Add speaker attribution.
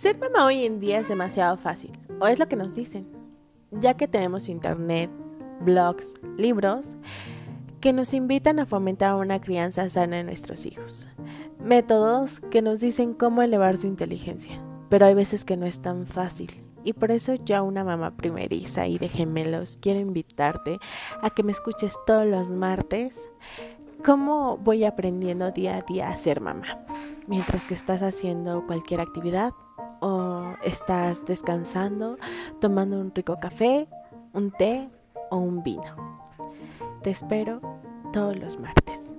Speaker 1: Ser mamá hoy en día es demasiado fácil, o es lo que nos dicen, ya que tenemos internet, blogs, libros, que nos invitan a fomentar una crianza sana en nuestros hijos. Métodos que nos dicen cómo elevar su inteligencia, pero hay veces que no es tan fácil. Y por eso ya una mamá primeriza y de gemelos quiero invitarte a que me escuches todos los martes cómo voy aprendiendo día a día a ser mamá, mientras que estás haciendo cualquier actividad o estás descansando, tomando un rico café, un té o un vino. Te espero todos los martes.